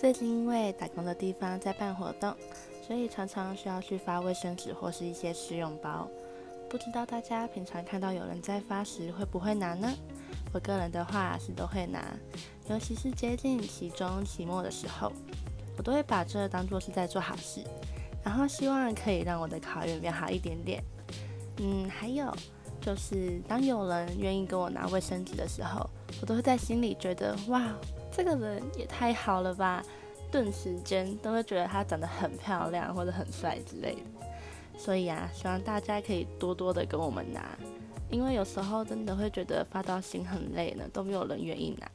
最近因为打工的地方在办活动，所以常常需要去发卫生纸或是一些试用包。不知道大家平常看到有人在发时会不会拿呢？我个人的话是都会拿，尤其是接近期中、期末的时候，我都会把这当做是在做好事，然后希望可以让我的考运变好一点点。嗯，还有就是当有人愿意跟我拿卫生纸的时候，我都会在心里觉得哇。这个人也太好了吧！顿时间都会觉得他长得很漂亮或者很帅之类的。所以啊，希望大家可以多多的跟我们拿，因为有时候真的会觉得发到心很累呢，都没有人愿意拿。